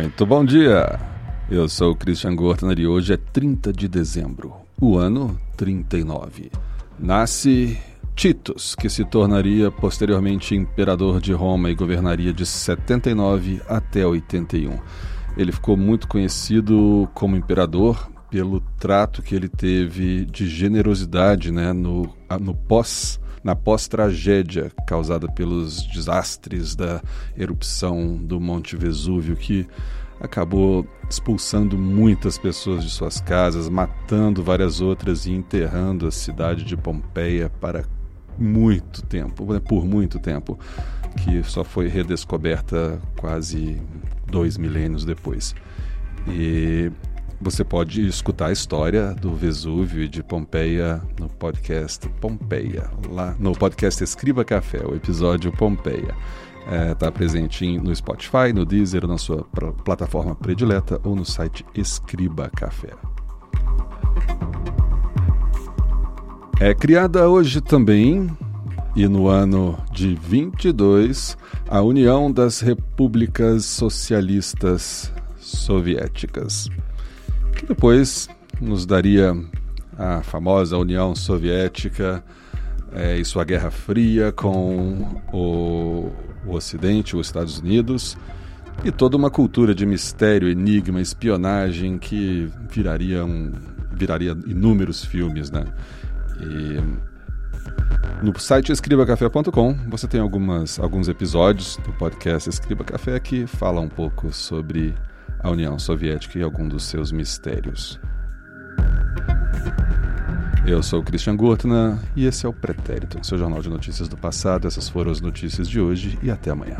Muito bom dia! Eu sou o Christian Gortner e hoje é 30 de dezembro, o ano 39. Nasce Titus, que se tornaria posteriormente imperador de Roma e governaria de 79 até 81. Ele ficou muito conhecido como imperador pelo trato que ele teve de generosidade né, no, no pós na pós-tragédia causada pelos desastres da erupção do Monte Vesúvio, que acabou expulsando muitas pessoas de suas casas, matando várias outras e enterrando a cidade de Pompeia para muito tempo, né, por muito tempo, que só foi redescoberta quase dois milênios depois. E você pode escutar a história do Vesúvio e de Pompeia no podcast Pompeia, lá no podcast Escriba Café, o episódio Pompeia. Está é, tá presente no Spotify, no Deezer, na sua plataforma predileta ou no site Escriba Café. É criada hoje também, e no ano de 22, a União das Repúblicas Socialistas Soviéticas que depois nos daria a famosa União Soviética é, e sua Guerra Fria com o, o Ocidente, os Estados Unidos, e toda uma cultura de mistério, enigma, espionagem que viraria, um, viraria inúmeros filmes, né? E no site escribacafé.com você tem algumas, alguns episódios do podcast Escriba Café que falam um pouco sobre a União Soviética e algum dos seus mistérios. Eu sou Christian Gurtner e esse é o Pretérito, seu jornal de notícias do passado. Essas foram as notícias de hoje e até amanhã.